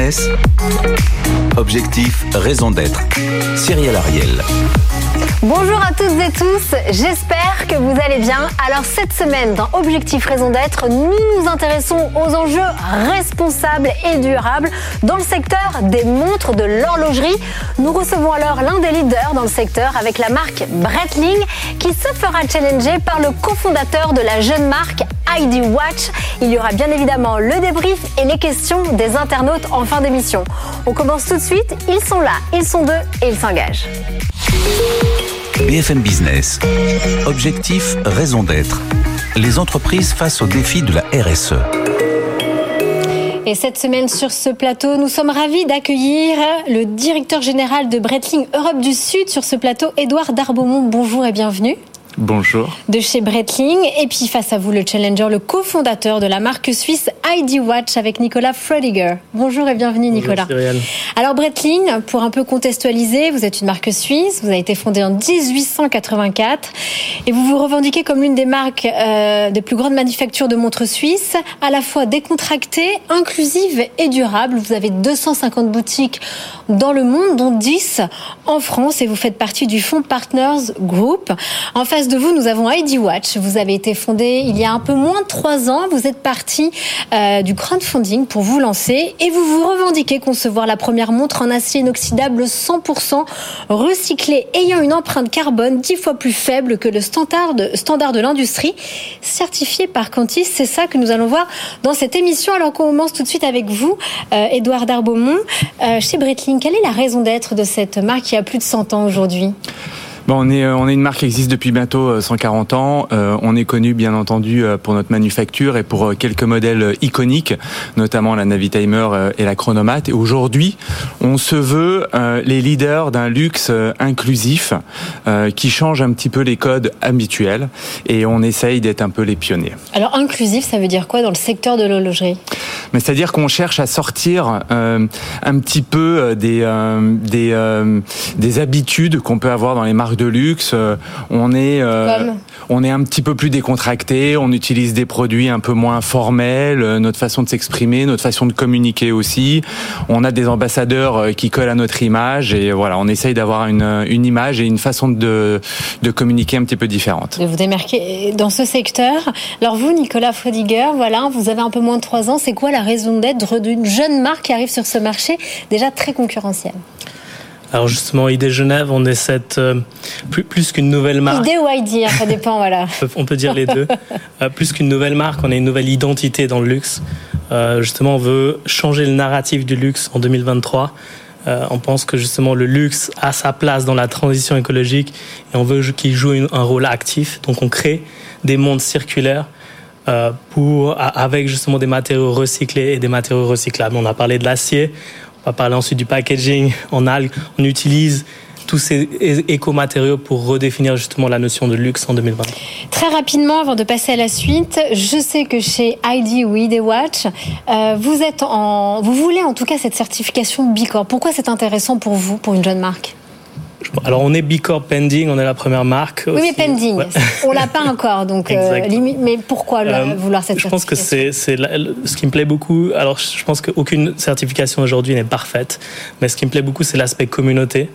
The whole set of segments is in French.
Business. Objectif, raison d'être. Cyril Ariel. Bonjour à toutes et tous, j'espère que vous allez bien. Alors cette semaine, dans Objectif Raison d'être, nous nous intéressons aux enjeux responsables et durables dans le secteur des montres de l'horlogerie. Nous recevons alors l'un des leaders dans le secteur avec la marque Breitling qui se fera challenger par le cofondateur de la jeune marque ID Watch. Il y aura bien évidemment le débrief et les questions des internautes en fin d'émission. On commence tout de suite, ils sont là, ils sont deux et ils s'engagent. BFM Business. Objectif, raison d'être. Les entreprises face aux défis de la RSE. Et cette semaine sur ce plateau, nous sommes ravis d'accueillir le directeur général de Breitling Europe du Sud sur ce plateau, Édouard Darbaumont. Bonjour et bienvenue. Bonjour. De chez Breitling. Et puis face à vous, le challenger, le cofondateur de la marque suisse ID Watch avec Nicolas Frediger. Bonjour et bienvenue Nicolas. Alors Breitling, pour un peu contextualiser, vous êtes une marque suisse, vous avez été fondée en 1884 et vous vous revendiquez comme l'une des marques euh, des plus grandes manufactures de montres suisses, à la fois décontractée, inclusive et durable. Vous avez 250 boutiques dans le monde, dont 10 en France et vous faites partie du fonds Partners Group. En face de vous, nous avons ID Watch. Vous avez été fondé il y a un peu moins de trois ans. Vous êtes parti euh, du crowdfunding pour vous lancer et vous vous revendiquez concevoir la première montre en acier inoxydable 100% recyclé ayant une empreinte carbone dix fois plus faible que le standard de, l'industrie certifié par Cantis. C'est ça que nous allons voir dans cette émission. Alors qu'on commence tout de suite avec vous, euh, Édouard Darbaumont, euh, chez Breitling. Quelle est la raison d'être de cette marque qui a plus de 100 ans aujourd'hui? Bon, on est on est une marque qui existe depuis bientôt 140 ans. Euh, on est connu bien entendu pour notre manufacture et pour quelques modèles iconiques, notamment la Navitimer et la Chronomat. Et aujourd'hui, on se veut euh, les leaders d'un luxe inclusif euh, qui change un petit peu les codes habituels et on essaye d'être un peu les pionniers. Alors inclusif, ça veut dire quoi dans le secteur de l'horlogerie? Mais c'est-à-dire qu'on cherche à sortir euh, un petit peu des des des habitudes qu'on peut avoir dans les marques de luxe. On est Comme on est un petit peu plus décontracté, on utilise des produits un peu moins formels, notre façon de s'exprimer, notre façon de communiquer aussi. On a des ambassadeurs qui collent à notre image et voilà, on essaye d'avoir une, une image et une façon de, de communiquer un petit peu différente. de vous démarquer dans ce secteur. Alors vous, Nicolas Frodiger, voilà, vous avez un peu moins de trois ans. C'est quoi la raison d'être d'une jeune marque qui arrive sur ce marché déjà très concurrentiel Alors justement, ID Genève, on est cette euh, plus, plus qu'une nouvelle marque. Idée ou ID, hein, ça dépend, voilà. On peut- dire les deux. Euh, plus qu'une nouvelle marque, on a une nouvelle identité dans le luxe. Euh, justement, on veut changer le narratif du luxe en 2023. Euh, on pense que justement le luxe a sa place dans la transition écologique et on veut qu'il joue une- un rôle actif. Donc on crée des mondes circulaires pour avec justement des matériaux recyclés et des matériaux recyclables. On a parlé de l'acier, on va parler ensuite du packaging en algues. On utilise tous ces éco-matériaux pour redéfinir justement la notion de luxe en 2023. Très rapidement, avant de passer à la suite, je sais que chez ID ID Watch, euh, vous êtes en, vous voulez en tout cas cette certification B. Pourquoi c'est intéressant pour vous, pour une jeune marque? Alors on est B Corp pending, on est la première marque. Oui, mais pending, Ouais. on l'a pas encore, donc euh, limite- Mais pourquoi Euh, vouloir cette Je pense que certification c'est c'est la- le- ce qui me plaît beaucoup. Alors je pense qu'aucune certification aujourd'hui n'est parfaite, mais ce qui me plaît beaucoup c'est l'aspect communauté.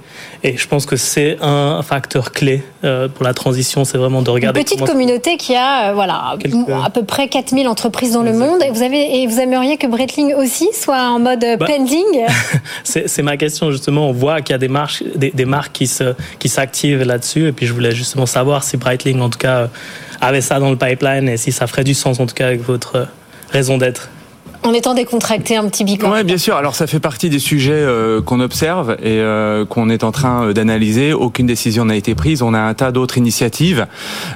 Et je pense que c'est un facteur clé euh, pour la transition, c'est vraiment de Une regarder. petite comment- communauté qui a voilà à peu près 4000 entreprises dans le monde et vous avez et vous aimeriez que Breitling aussi soit en mode Bah, pending C'est c'est ma question justement. On voit qu'il y a des marques, des, des marques qui se qui s'activent là-dessus. Et puis je voulais justement savoir si Breitling en tout cas euh, avait ça dans le pipeline et si ça ferait du sens en tout cas avec votre euh, raison d'être. en étant décontracté un petit bicorp. Ouais, bien sûr. Alors ça fait partie des sujets euh, qu'on observe et euh, qu'on est en train euh, d'analyser. Aucune décision n'a été prise. On a un tas d'autres initiatives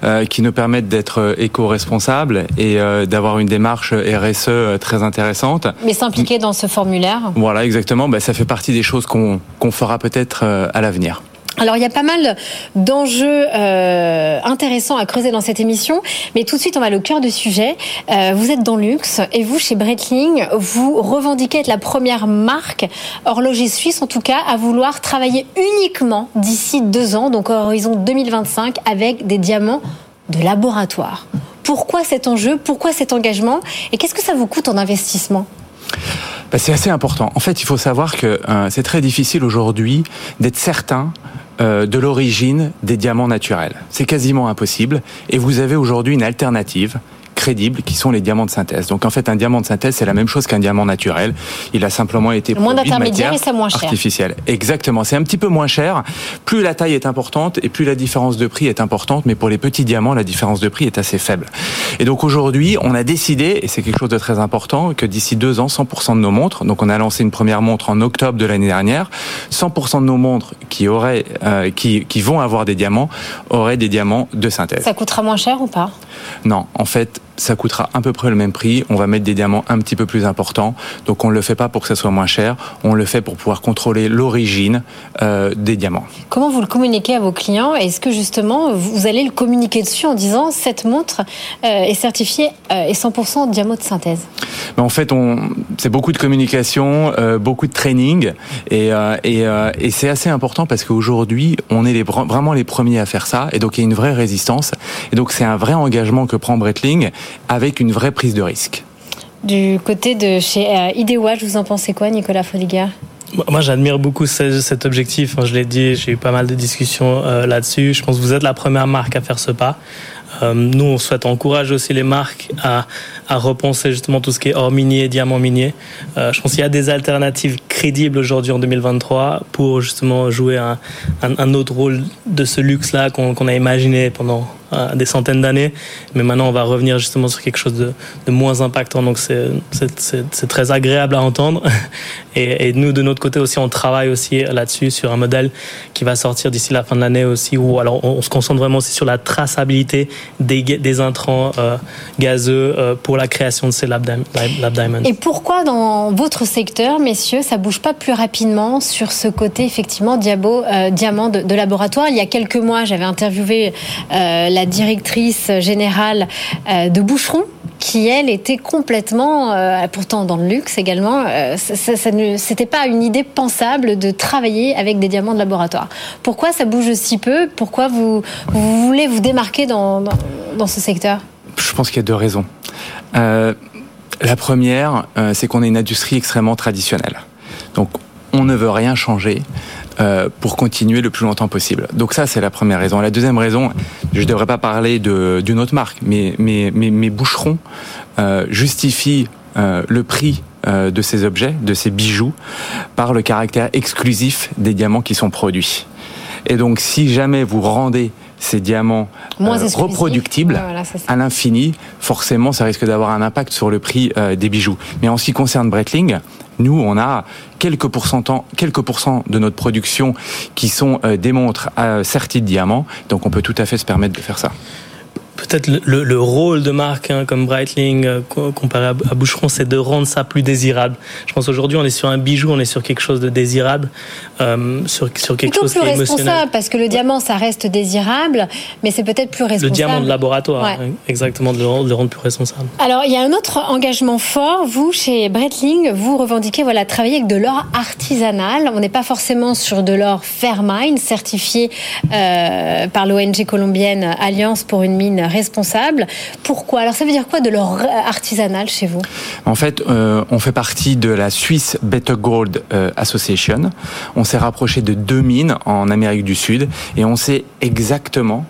euh, qui nous permettent d'être éco-responsables et euh, d'avoir une démarche RSE euh, très intéressante. Mais s'impliquer dans ce formulaire. Voilà, exactement. Bah, ça fait partie des choses qu'on qu'on fera peut-être euh, à l'avenir. Alors il y a pas mal d'enjeux euh, intéressants à creuser dans cette émission, mais tout de suite on va aller au cœur du sujet. Euh, vous êtes dans le luxe et vous chez Breitling, vous revendiquez être la première marque horloger suisse en tout cas à vouloir travailler uniquement d'ici deux ans, donc horizon 2025, avec des diamants de laboratoire. Pourquoi cet enjeu? Pourquoi cet engagement? Et qu'est-ce que ça vous coûte en investissement? Bah, C'est assez important. En fait, il faut savoir que euh, c'est très difficile aujourd'hui d'être certain euh, de l'origine des diamants naturels. C'est quasiment impossible. Et vous avez aujourd'hui une alternative crédibles qui sont les diamants de synthèse. Donc en fait, un diamant de synthèse, c'est la même chose qu'un diamant naturel. Il a simplement été moins d'intermédiaires et c'est moins cher. Artificiel. Exactement. C'est un petit peu moins cher. Plus la taille est importante et plus la différence de prix est importante. Mais pour les petits diamants, la différence de prix est assez faible. Et donc aujourd'hui, on a décidé, et c'est quelque chose de très important, que d'ici deux ans, 100% de nos montres, donc on a lancé une première montre en octobre de l'année dernière, 100% de nos montres qui auraient, euh, qui, qui vont avoir des diamants, auraient des diamants de synthèse. Ça coûtera moins cher ou pas? Non, en fait, ça coûtera à peu près le même prix. On va mettre des diamants un petit peu plus importants. Donc on ne le fait pas pour que ça soit moins cher. On le fait pour pouvoir contrôler l'origine euh, des diamants. Comment vous le communiquez à vos clients? Est-ce que justement vous allez le communiquer dessus en disant cette montre euh, est certifiée euh, et 100% diamant de synthèse? En fait, on, c'est beaucoup de communication, beaucoup de training et, et, et c'est assez important parce qu'aujourd'hui on est les, vraiment les premiers à faire ça et donc il y a une vraie résistance et donc c'est un vrai engagement que prend Breitling avec une vraie prise de risque. Du côté de chez euh, Idewatch, vous en pensez quoi, Nicolas Fodiger moi, j'admire beaucoup cet objectif. Je l'ai dit, j'ai eu pas mal de discussions euh, là-dessus. Je pense que vous êtes la première marque à faire ce pas. Euh, nous, on souhaite encourager aussi les marques à, à repenser justement tout ce qui est or minier, diamant minier. Euh, je pense qu'il y a des alternatives crédibles aujourd'hui en 2023 pour justement jouer un, un, autre rôle de ce luxe-là qu'on a imaginé pendant euh, des centaines d'années. Mais maintenant, on va revenir justement sur quelque chose de, moins impactant. Donc, c'est très agréable à entendre. Et, nous, de notre côté aussi, on travaille aussi là-dessus sur un modèle qui va sortir d'ici la fin de l'année aussi. Où alors, on, se concentre vraiment aussi sur la traçabilité des, intrants euh, gazeux euh, pour la création de ces lab, diamonds. Et pourquoi dans votre secteur, messieurs, ça bouge pas plus rapidement sur ce côté effectivement diabo, euh, diamant de, de, laboratoire? Il y a quelques mois, j'avais interviewé la la directrice générale euh, de Boucheron, qui elle était complètement, euh, pourtant dans le luxe également, euh, ça, c'était pas une idée pensable de travailler avec des diamants de laboratoire. Pourquoi ça bouge si peu? Pourquoi vous, vous voulez vous démarquer dans, dans, ce secteur? Je pense qu'il y a deux raisons. la première, c'est qu'on est une industrie extrêmement traditionnelle. Donc on ne veut rien changer. Euh, pour continuer le plus longtemps possible. Donc ça, c'est la première raison. La deuxième raison, je ne devrais pas parler d'une autre marque, mais mes, mes, boucherons euh, justifient euh, le prix euh, de ces objets, de ces bijoux, par le caractère exclusif des diamants qui sont produits. Et donc, si jamais vous rendez ces diamants euh, reproductibles à l'infini, forcément, ça risque d'avoir un impact sur le prix euh, des bijoux. Mais en ce qui concerne Breitling, nous, on a quelques pourcents, quelques pourcents de notre production qui sont euh, des montres certi de diamants, donc on peut tout à fait se permettre de faire ça peut-être le, le, rôle de marque hein, comme Breitling euh, comparé à, Boucheron, c'est de rendre ça plus désirable. Je pense aujourd'hui on est sur un bijou, on est sur quelque chose de désirable, euh, sur, sur quelque chose plus qui est responsable, parce que le diamant ça reste désirable, mais c'est peut-être plus responsable. Le diamant de laboratoire, hein, exactement, de le, rendre, plus responsable. Alors il y a un autre engagement fort. Vous chez Breitling, vous revendiquez voilà travailler avec de l'or artisanal. On n'est pas forcément sur de l'or Fairmine certifié euh, par l'ONG colombienne Alliance pour une mine responsable. Pourquoi? Alors ça veut dire quoi de l'or artisanal chez vous? En fait, euh, on fait partie de la Swiss Better Gold euh, Association. On s'est rapproché de deux mines en Amérique du Sud et on sait exactement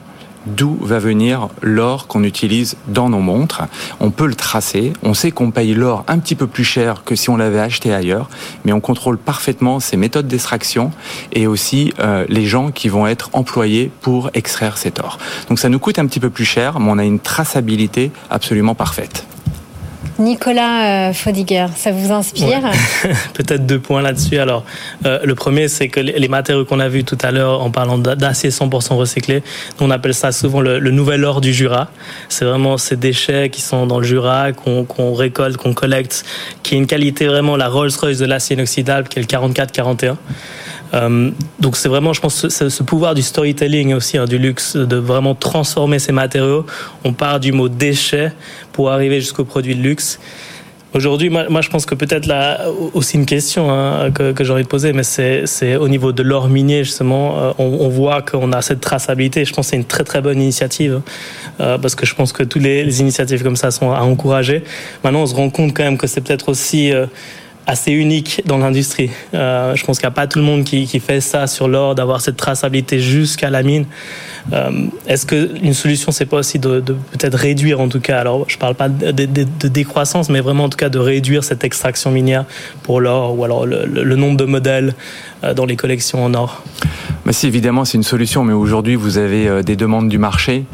d'où va venir l'or qu'on utilise dans nos montres. On peut le tracer, on sait qu'on paye l'or un petit peu plus cher que si on l'avait acheté ailleurs, mais on contrôle parfaitement ses méthodes d'extraction et aussi euh, les gens qui vont être employés pour extraire cet or. Donc ça nous coûte un petit peu plus cher, mais on a une traçabilité absolument parfaite. Nicolas euh, Fodiger, ça vous inspire Peut-être deux points là-dessus. Alors, euh, le premier, c'est que les matériaux qu'on a vus tout à l'heure en parlant d'acier 100% recyclé, on appelle ça souvent le, nouvel or du Jura. C'est vraiment ces déchets qui sont dans le Jura, qu'on récolte, qu'on collecte, qui est une qualité vraiment la Rolls-Royce de l'acier inoxydable, qui est le 44-41. Euh, donc c'est vraiment, je pense, ce, pouvoir du storytelling aussi, hein, du luxe, de vraiment transformer ces matériaux. On part du mot déchet pour arriver jusqu'au produit de luxe. Aujourd'hui, moi, je pense que peut-être là aussi une question hein, que, que j'ai envie de poser, mais c'est au niveau de l'or minier justement, euh, on, voit qu'on a cette traçabilité. Je pense que c'est une très très bonne initiative euh, parce que je pense que toutes les, initiatives comme ça sont à encourager. Maintenant, on se rend compte quand même que c'est peut-être aussi assez unique dans l'industrie. Euh, je pense qu'il n'y a pas tout le monde qui, fait ça sur l'or, d'avoir cette traçabilité jusqu'à la mine. Euh, Est-ce qu'une solution, c'est pas aussi de, peut-être réduire, en tout cas, alors je parle pas de, décroissance, mais vraiment en tout cas de réduire cette extraction minière pour l'or, ou alors le, nombre de modèles euh, dans les collections en or? Bah si, évidemment, c'est une solution, mais aujourd'hui, vous avez des demandes du marché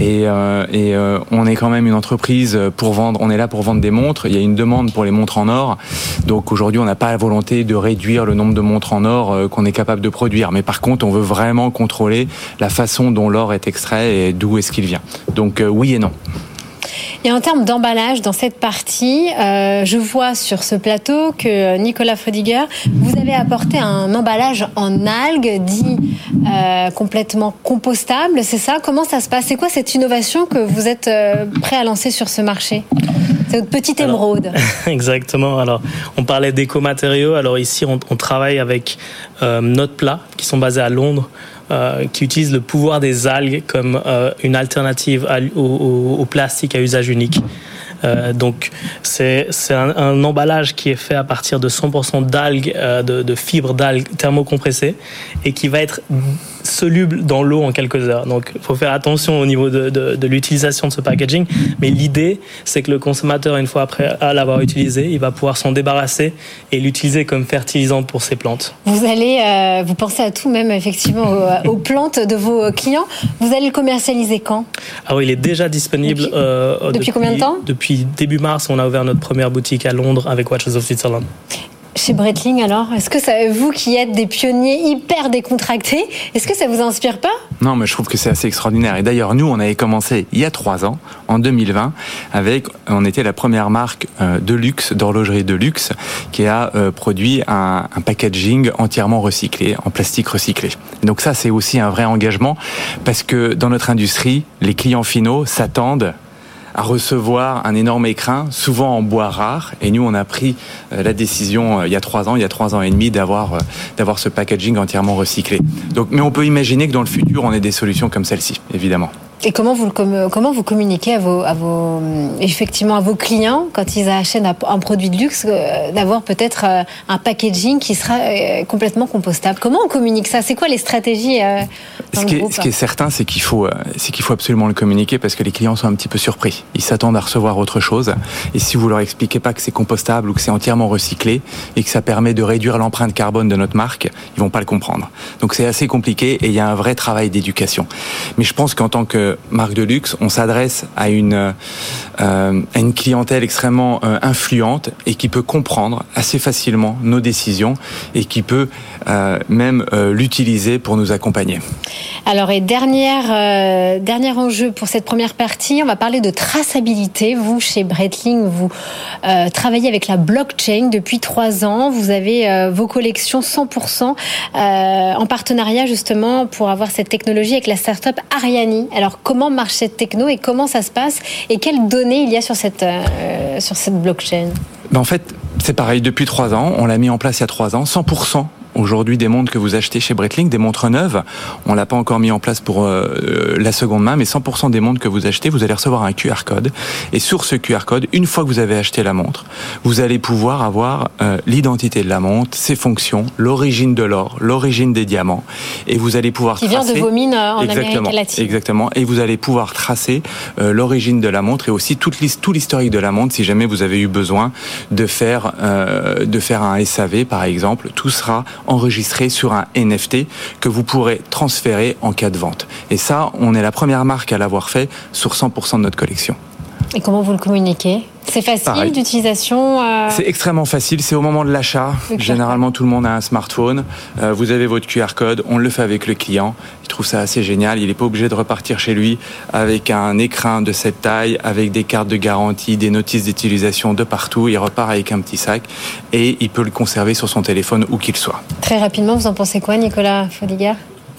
et, et on est quand même une entreprise pour vendre, on est là pour vendre des montres. Il y a une demande pour les montres en or. Donc aujourd'hui, on n'a pas la volonté de réduire le nombre de montres en or qu'on est capable de produire. Mais par contre, on veut vraiment contrôler la façon dont l'or est extrait et d'où est-ce qu'il vient. Donc oui et non. Et en termes d'emballage, dans cette partie, euh, je vois sur ce plateau que Nicolas Frediger, vous avez apporté un emballage en algues dit euh, complètement compostable, c'est ça? Comment ça se passe? C'est quoi cette innovation que vous êtes euh, prêt à lancer sur ce marché? C'est votre petite émeraude. Alors, exactement. Alors, on parlait d'éco-matériaux. Alors ici, on, on travaille avec euh, Note Plat, qui sont basés à Londres. Euh, qui utilisent le pouvoir des algues comme euh, une alternative à, au, au, au, plastique à usage unique. Euh, donc c'est un, un, emballage qui est fait à partir de 100% d'algues, de, de, fibres d'algues thermocompressées et qui va être soluble dans l'eau en quelques heures. Donc il faut faire attention au niveau de, de, de l'utilisation de ce packaging. Mais l'idée, c'est que le consommateur, une fois après l'avoir utilisé, il va pouvoir s'en débarrasser et l'utiliser comme fertilisant pour ses plantes. Vous allez, euh, vous pensez à tout, même effectivement aux, aux, plantes de vos clients. Vous allez le commercialiser quand? Alors il est déjà disponible. Depuis, euh, depuis, depuis combien de temps? Depuis début mars, on a ouvert notre première boutique à Londres avec Watches of Switzerland. Chez Breitling, alors, est-ce que vous qui êtes des pionniers hyper décontractés, est-ce que ça vous inspire pas? Non, mais je trouve que c'est assez extraordinaire. Et d'ailleurs, nous, on avait commencé il y a trois ans, en 2020, avec, on était la première marque euh, de luxe, d'horlogerie de luxe, qui a euh, produit un, packaging entièrement recyclé, en plastique recyclé. Donc ça, c'est aussi un vrai engagement, parce que dans notre industrie, les clients finaux s'attendent à recevoir un énorme écrin, souvent en bois rare. Et nous, on a pris euh, la décision euh, il y a trois ans, il y a trois ans et demi, d'avoir euh, d'avoir ce packaging entièrement recyclé. Donc, mais on peut imaginer que dans le futur, on ait des solutions comme celle-ci, évidemment. Et comment vous, comment vous communiquez à vos, à vos, effectivement, à vos clients quand ils achètent un produit de luxe, d'avoir peut-être un packaging qui sera complètement compostable? Comment on communique ça? C'est quoi les stratégies ce qui, est, ce qui est certain, c'est qu'il faut, c'est qu'il faut absolument le communiquer parce que les clients sont un petit peu surpris. Ils s'attendent à recevoir autre chose. Et si vous leur expliquez pas que c'est compostable ou que c'est entièrement recyclé et que ça permet de réduire l'empreinte carbone de notre marque, ils vont pas le comprendre. Donc c'est assez compliqué et il y a un vrai travail d'éducation. Mais je pense qu'en tant que marque de luxe, on s'adresse à une, euh, à une clientèle extrêmement euh, influente et qui peut comprendre assez facilement nos décisions et qui peut euh, même l'utiliser pour nous accompagner. Alors, et dernière, dernier enjeu pour cette première partie, on va parler de traçabilité. Vous, chez Breitling, vous euh, travaillez avec la blockchain depuis trois ans. Vous avez euh, vos collections 100% euh, en partenariat justement pour avoir cette technologie avec la startup Ariani. Alors, comment marche cette techno et comment ça se passe et quelles données il y a sur cette, euh, sur cette blockchain? Ben En fait, c'est pareil, depuis trois ans, on l'a mis en place il y a trois ans, 100% aujourd'hui des montres que vous achetez chez Breitling, des montres neuves. On l'a pas encore mis en place pour euh, la seconde main, mais 100% des montres que vous achetez, vous allez recevoir un QR code. Et sur ce QR code, une fois que vous avez acheté la montre, vous allez pouvoir avoir euh, l'identité de la montre, ses fonctions, l'origine de l'or, l'origine des diamants, et vous allez pouvoir qui tracer, vient de vos mines en exactement, Amérique latine. Exactement. Et vous allez pouvoir tracer euh, l'origine de la montre et aussi toute tout l'historique de la montre si jamais vous avez eu besoin de faire euh, de faire un SAV par exemple. Tout sera enregistré sur un NFT que vous pourrez transférer en cas de vente. Et ça, on est la première marque à l'avoir fait sur 100% de notre collection. Et comment vous le communiquez C'est facile d'utilisation euh... C'est extrêmement facile, c'est au moment de l'achat. Généralement, tout le monde a un smartphone. Euh, vous avez votre QR code, on le fait avec le client. Il trouve ça assez génial. Il n'est pas obligé de repartir chez lui avec un écran de cette taille, avec des cartes de garantie, des notices d'utilisation de partout. Il repart avec un petit sac et il peut le conserver sur son téléphone où qu'il soit. Très rapidement, vous en pensez quoi, Nicolas Fodiger?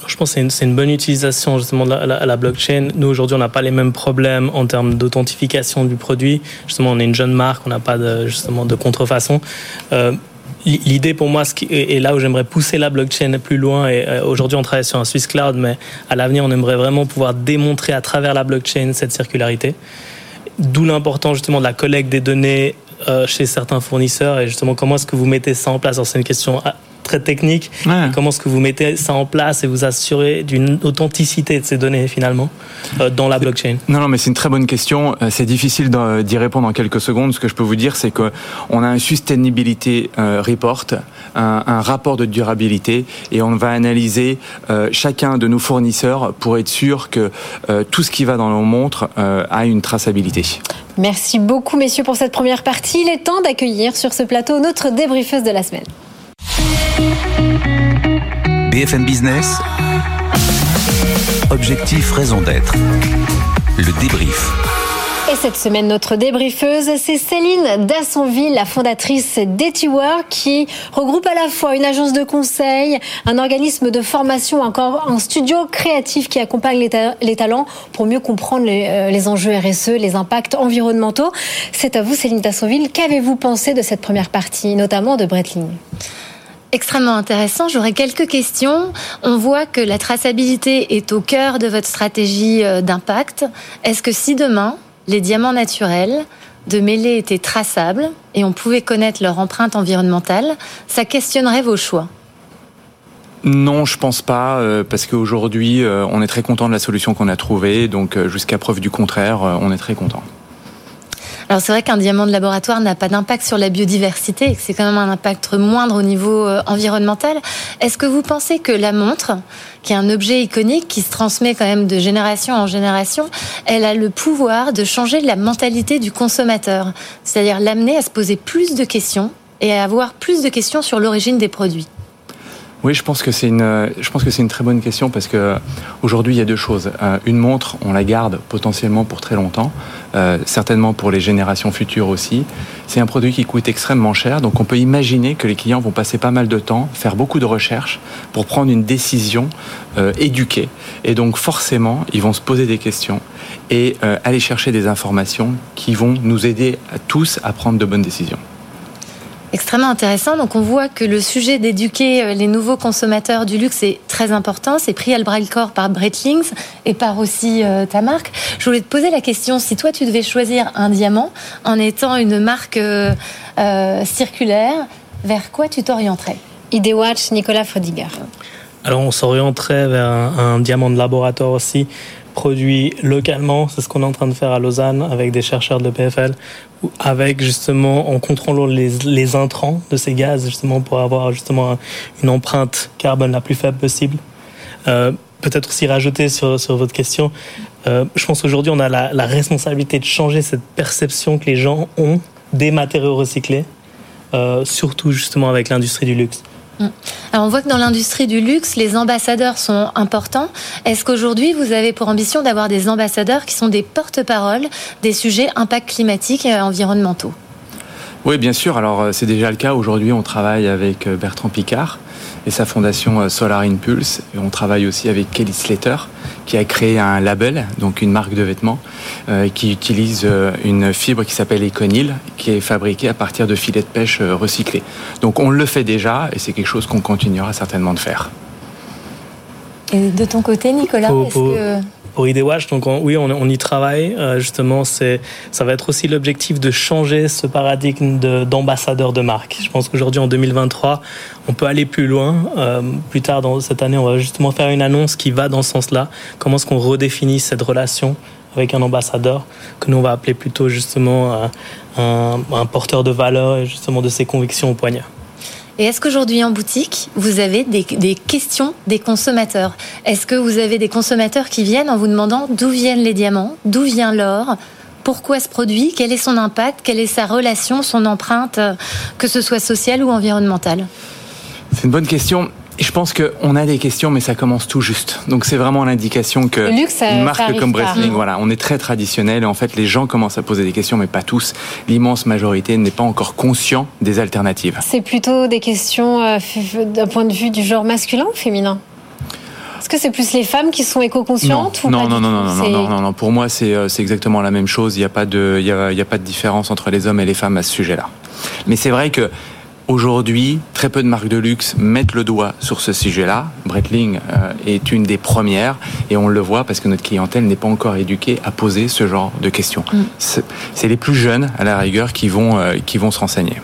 Je pense que c'est une, bonne utilisation justement de la, blockchain. Nous aujourd'hui, on n'a pas les mêmes problèmes en termes d'authentification du produit. Justement, on est une jeune marque, on n'a pas de, justement de contrefaçon. Euh, L'idée pour moi, et là où j'aimerais pousser la blockchain plus loin, et aujourd'hui on travaille sur un Swiss Cloud, mais à l'avenir on aimerait vraiment pouvoir démontrer à travers la blockchain cette circularité. D'où l'importance justement de la collecte des données chez certains fournisseurs et justement comment est-ce que vous mettez ça en place? C'est une question très technique. Comment est-ce que vous mettez ça en place et vous assurez d'une authenticité de ces données finalement euh, dans la blockchain? Non, non, mais c'est une très bonne question. Euh, c'est difficile d'y répondre en quelques secondes. Ce que je peux vous dire, c'est qu'on a un sustainability euh, report, un, rapport de durabilité, et on va analyser chacun de nos fournisseurs pour être sûr que tout ce qui va dans nos montres a une traçabilité. Merci beaucoup, messieurs, pour cette première partie. Il est temps d'accueillir sur ce plateau notre débriefeuse de la semaine. BFM Business. Objectif, raison d'être. Le débrief. Et cette semaine, notre débriefeuse, c'est Céline Dassonville, la fondatrice d'EtiWork, qui regroupe à la fois une agence de conseil, un organisme de formation, encore un studio créatif qui accompagne les, talents pour mieux comprendre les, euh, les, enjeux RSE, les impacts environnementaux. C'est à vous, Céline Dassonville. Qu'avez-vous pensé de cette première partie, notamment de Bretling extrêmement intéressant. J'aurais quelques questions. On voit que la traçabilité est au cœur de votre stratégie euh, d'impact. Est-ce que si demain, les diamants naturels de mêlée étaient traçables et on pouvait connaître leur empreinte environnementale, ça questionnerait vos choix? Non, je pense pas, euh, parce qu'aujourd'hui, euh, on est très content de la solution qu'on a trouvée, donc jusqu'à preuve du contraire, on est très content. Alors c'est vrai qu'un diamant de laboratoire n'a pas d'impact sur la biodiversité et que c'est quand même un impact moindre au niveau euh, environnemental. Est-ce que vous pensez que la montre, qui est un objet iconique qui se transmet quand même de génération en génération, elle a le pouvoir de changer la mentalité du consommateur, c'est-à-dire l'amener à se poser plus de questions et à avoir plus de questions sur l'origine des produits oui, je pense que c'est une, je pense que c'est une très bonne question parce que aujourd'hui il y a deux choses. Euh, une montre, on la garde potentiellement pour très longtemps, euh, certainement pour les générations futures aussi. C'est un produit qui coûte extrêmement cher, donc on peut imaginer que les clients vont passer pas mal de temps, faire beaucoup de recherches pour prendre une décision euh, éduquée. Et donc forcément, ils vont se poser des questions et aller chercher des informations qui vont nous aider à tous à prendre de bonnes décisions extrêmement intéressant. Donc on voit que le sujet d'éduquer euh, les nouveaux consommateurs du luxe est très important. C'est pris à le bras le corps par Breitling et par aussi euh, ta marque. Je voulais te poser la question, si toi tu devais choisir un diamant en étant une marque euh, circulaire, vers quoi tu t'orienterais? Idewatch, Nicolas Frediger. Alors on s'orienterait vers un, diamant de laboratoire aussi produit localement. C'est ce qu'on est en train de faire à Lausanne avec des chercheurs de PFL, avec justement en contrôlant les, intrants de ces gaz, justement pour avoir justement une empreinte carbone la plus faible possible. Euh, peut-être aussi rajouter sur, sur votre question, euh, je pense qu'aujourd'hui on a la, responsabilité de changer cette perception que les gens ont des matériaux recyclés, euh, surtout justement avec l'industrie du luxe. Mm. Alors on voit que dans l'industrie du luxe, les ambassadeurs sont importants. Est-ce qu'aujourd'hui, vous avez pour ambition d'avoir des ambassadeurs qui sont des porte-paroles des sujets impact climatique et environnementaux? Oui, bien sûr. Alors euh, c'est déjà le cas. Aujourd'hui, on travaille avec euh, Bertrand Picard et sa fondation euh, Solar Impulse. On travaille aussi avec Kelly Slater, qui a créé un label, donc une marque de vêtements, euh, qui utilise euh, une fibre qui s'appelle Econil, qui est fabriquée à partir de filets de pêche recyclés. Donc on le fait déjà et c'est quelque chose qu'on continuera certainement de faire. Et de ton côté, Nicolas, est-ce que pour IDWatch. Donc oui, on, y travaille. Euh, justement, c'est ça va être aussi l'objectif de changer ce paradigme d'ambassadeur de, marque. Je pense qu'aujourd'hui, en 2023, on peut aller plus loin. Euh, plus tard dans cette année, on va justement faire une annonce qui va dans ce sens-là. Comment est-ce qu'on redéfinit cette relation avec un ambassadeur que nous on va appeler plutôt justement euh, un, un porteur de valeur et justement de ses convictions au poignet? Et est-ce qu'aujourd'hui en boutique, vous avez des, questions des consommateurs? Est-ce que vous avez des consommateurs qui viennent en vous demandant d'où viennent les diamants, d'où vient l'or pourquoi ce produit, quel est son impact, quelle est sa relation, son empreinte, que ce soit sociale ou environnementale? C'est une bonne question je pense qu'on a des questions, mais ça commence tout juste. Donc c'est vraiment l'indication que une marque comme Breitling, voilà, on est très traditionnel. Et en fait, les gens commencent à poser des questions, mais pas tous. L'immense majorité n'est pas encore conscient des alternatives. C'est plutôt des questions euh, d'un point de vue du genre masculin ou féminin? Est-ce que c'est plus les femmes qui sont éco-conscientes non. non, non, non, non, non, non, non, Pour moi, c'est euh, exactement la même chose. Il n'y a, pas de, il y a, il y a pas de différence entre les hommes et les femmes à ce sujet-là. Mais c'est vrai que aujourd'hui, très peu de marques de luxe mettent le doigt sur ce sujet-là. Breitling euh, est une des premières et on le voit parce que notre clientèle n'est pas encore éduquée à poser ce genre de questions. Mm. C'est les plus jeunes, à la rigueur, qui vont, euh, qui vont se renseigner.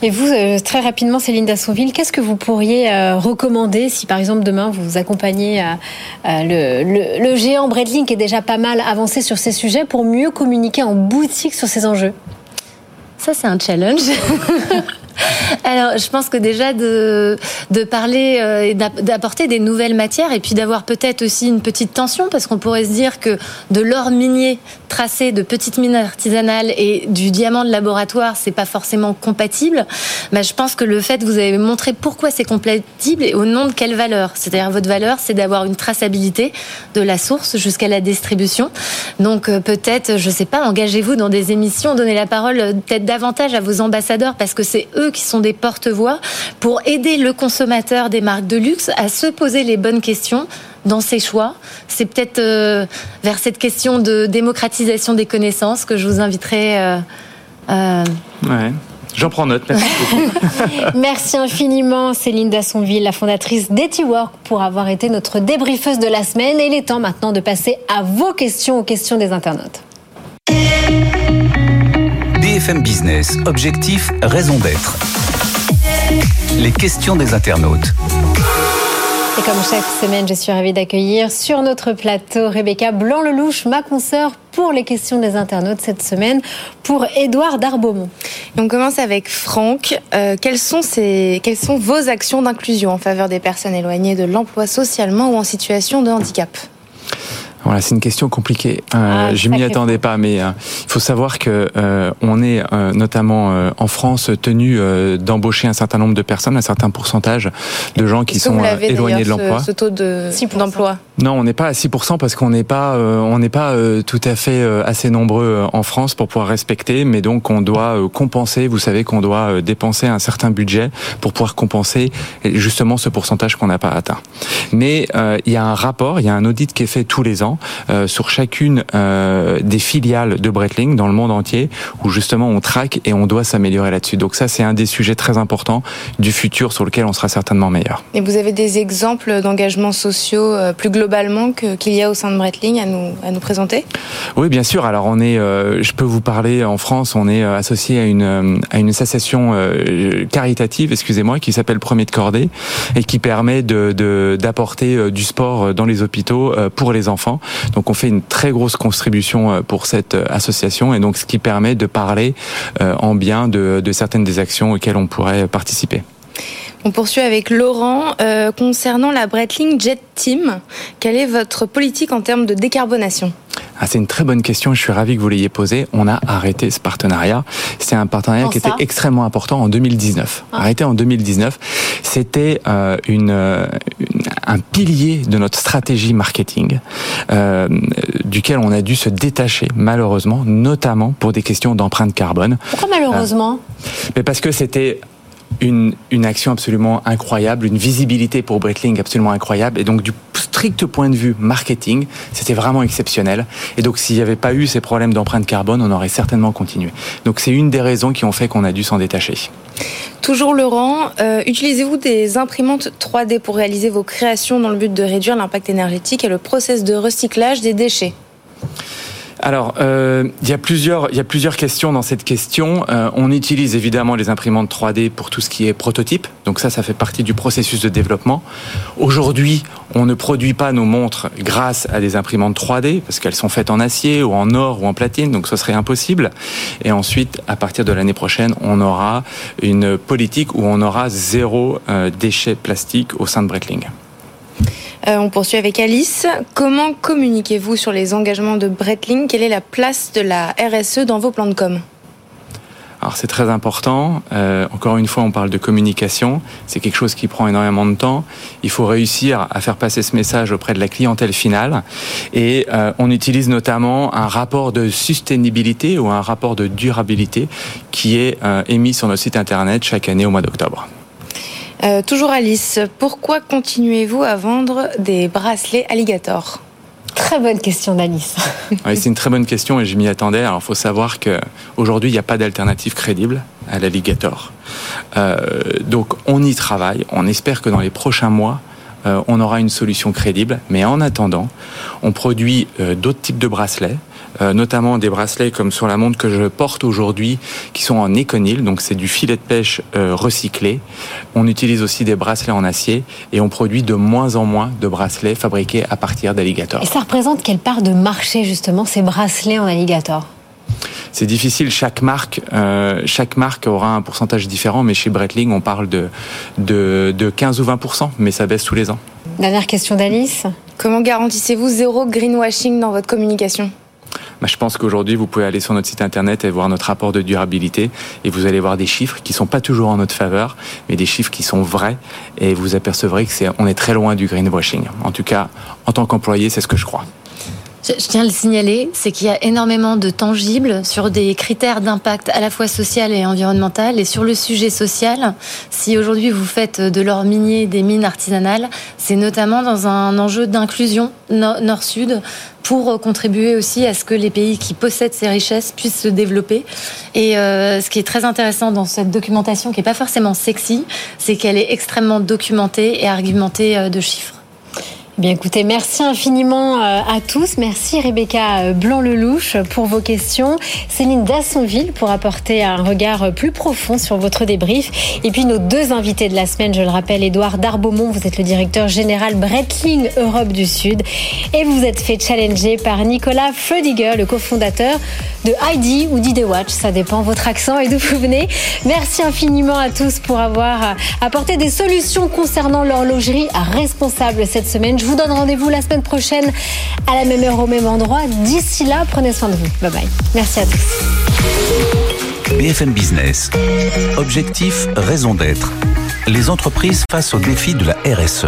Et vous, euh, très rapidement, Céline Dassonville, qu'est-ce que vous pourriez recommander si, par exemple, demain, vous accompagnez le, le, géant Breitling, qui est déjà pas mal avancé sur ces sujets, pour mieux communiquer en boutique sur ces enjeux? Ça, c'est un challenge. Alors, je pense que déjà de, parler euh, et d'apporter des nouvelles matières et puis d'avoir peut-être aussi une petite tension parce qu'on pourrait se dire que de l'or minier tracé de petites mines artisanales et du diamant de laboratoire, c'est pas forcément compatible. Mais je pense que le fait, vous avez montré pourquoi c'est compatible et au nom de quelle valeur? C'est-à-dire votre valeur, c'est d'avoir une traçabilité de la source jusqu'à la distribution. Donc euh, peut-être, je sais pas, engagez-vous dans des émissions, donnez la parole euh, peut-être davantage à vos ambassadeurs parce que c'est eux qui sont des porte-voix pour aider le consommateur des marques de luxe à se poser les bonnes questions dans ses choix. C'est peut-être euh, vers cette question de démocratisation des connaissances que je vous inviterai. Euh, euh, ouais. J'en prends note. Merci, merci infiniment, Céline Dassonville, la fondatrice d'EtiWork, pour avoir été notre débriefeuse de la semaine. Et il est temps maintenant de passer à vos questions, aux questions des internautes. BFM Business, objectif, raison d'être. Les questions des internautes. Et comme chaque semaine, je suis ravie d'accueillir sur notre plateau Rebecca Blanc-Lelouch, ma consoeur pour les questions des internautes cette semaine, pour Édouard Darbaumont. On commence avec Franck. Euh, quelles, sont ces, quelles sont vos actions d'inclusion en faveur des personnes éloignées de l'emploi socialement ou en situation de handicap? Voilà, c'est une question compliquée. Euh, ah, je m'y attendais pas, mais euh, il faut savoir que euh, on est euh, notamment euh, en France tenu d'embaucher un certain nombre de personnes, un certain pourcentage de gens qui sont éloignés de l'emploi. Ce, ce taux d'emploi? Non, on n'est pas à 6% parce qu'on n'est pas on n'est pas tout à fait assez nombreux en France pour pouvoir respecter, mais donc on doit compenser. Vous savez qu'on doit dépenser un certain budget pour pouvoir compenser justement ce pourcentage qu'on n'a pas atteint. Mais il y a un rapport, il y a un audit qui est fait tous les ans euh, sur chacune euh, des filiales de Breitling dans le monde entier, où justement on traque et on doit s'améliorer là-dessus. Donc ça, c'est un des sujets très importants du futur sur lequel on sera certainement meilleur. Et vous avez des exemples d'engagements sociaux euh, plus qu'il y a au sein de Breitling à nous, à nous présenter? Oui, bien sûr. Alors on est, je peux vous parler en France, on est associé à une, à une association caritative, excusez-moi, qui s'appelle Premier de Cordée et qui permet d'apporter du sport dans les hôpitaux pour les enfants. Donc on fait une très grosse contribution euh, pour cette euh, association et donc ce qui permet de parler euh, en bien de, certaines des actions auxquelles on pourrait participer. On poursuit avec Laurent. concernant la Breitling Jet Team, quelle est votre politique en termes de décarbonation? Ah, c'est une très bonne question. Je suis ravi que vous l'ayez posée. On a arrêté ce partenariat. C'est un partenariat qui était extrêmement important en 2019. Ah. Arrêté en 2019. C'était euh, une, un pilier de notre stratégie marketing, euh, duquel on a dû se détacher malheureusement, notamment pour des questions d'empreinte carbone. Pourquoi malheureusement? Euh, Mais parce que c'était une, action absolument incroyable, une visibilité pour Breitling absolument incroyable. Et donc, du strict point de vue marketing, c'était vraiment exceptionnel. Et donc, s'il n'y avait pas eu ces problèmes d'empreinte carbone, on aurait certainement continué. Donc, c'est une des raisons qui ont fait qu'on a dû s'en détacher. Toujours Laurent, euh, utilisez-vous des imprimantes 3D pour réaliser vos créations dans le but de réduire l'impact énergétique et le process de recyclage des déchets? Alors, euh, il y a plusieurs, y a plusieurs questions dans cette question. Euh, on utilise évidemment les imprimantes 3D pour tout ce qui est prototype. Donc ça, ça fait partie du processus de développement. Aujourd'hui, on ne produit pas nos montres grâce à des imprimantes 3D parce qu'elles sont faites en acier ou en or ou en platine, donc ce serait impossible. Et ensuite, à partir de l'année prochaine, on aura une politique où on aura zéro euh, déchet plastique au sein de Breitling. Euh, on poursuit avec Alice. Comment communiquez-vous sur les engagements de Breitling? Quelle est la place de la RSE dans vos plans de com? Alors c'est très important. Euh, encore une fois, on parle de communication. C'est quelque chose qui prend énormément de temps. Il faut réussir à faire passer ce message auprès de la clientèle finale. Et euh, on utilise notamment un rapport de sustainabilité ou un rapport de durabilité qui est émis sur notre site internet chaque année au mois d'octobre. Euh, toujours Alice, pourquoi continuez-vous à vendre des bracelets alligator très bonne question d'Alice. Oui, c'est une très bonne question et je m'y attendais. Alors, il faut savoir qu'aujourd'hui, il n'y a pas d'alternative crédible à l'alligator. Euh, donc, on y travaille. On espère que dans les prochains mois, euh, on aura une solution crédible. Mais en attendant, on produit euh, d'autres types de bracelets. Euh, notamment des bracelets comme sur la montre que je porte aujourd'hui, qui sont en éconil, donc c'est du filet de pêche recyclé. On utilise aussi des bracelets en acier et on produit de moins en moins de bracelets fabriqués à partir d'alligator. Et ça représente quelle part de marché justement ces bracelets en alligator? C'est difficile. Chaque marque, euh, chaque marque aura un pourcentage différent, mais chez Breitling, on parle de, de, de 15 ou 20% mais ça baisse tous les ans. Dernière question d'Alice. Comment garantissez-vous zéro greenwashing dans votre communication? Bah, je pense qu'aujourd'hui, vous pouvez aller sur notre site internet et voir notre rapport de durabilité et vous allez voir des chiffres qui sont pas toujours en notre faveur, mais des chiffres qui sont vrais et vous apercevrez que c'est, on est très loin du greenwashing. En tout cas, en tant qu'employé, c'est ce que je crois. Je, tiens à le signaler, c'est qu'il y a énormément de tangibles sur des critères d'impact à la fois social et environnemental. Et sur le sujet social, si aujourd'hui vous faites de l'or minier des mines artisanales, c'est notamment dans un enjeu d'inclusion nord-sud pour contribuer aussi à ce que les pays qui possèdent ces richesses puissent se développer. Et euh, ce qui est très intéressant dans cette documentation, qui n'est pas forcément sexy, c'est qu'elle est extrêmement documentée et argumentée euh, de chiffres. Bien écoutez, merci infiniment euh, à tous. Merci Rebecca euh, Blanc-Lelouch pour vos questions. Céline Dassonville pour apporter un regard plus profond sur votre débrief. Et puis nos deux invités de la semaine, je le rappelle, Édouard Darbeaumont, vous êtes le directeur général Breitling Europe du Sud. Et vous êtes fait challenger par Nicolas Freudiger, le cofondateur de ID ou d'ID Watch. Ça dépend votre accent et d'où vous venez. Merci infiniment à tous pour avoir euh, apporté des solutions concernant l'horlogerie responsable cette semaine. Je vous donne rendez-vous la semaine prochaine à la même heure au même endroit. D'ici là, prenez soin de vous. Bye bye. Merci à tous. BFM Business. Objectif, raison d'être. Les entreprises face aux défis de la RSE.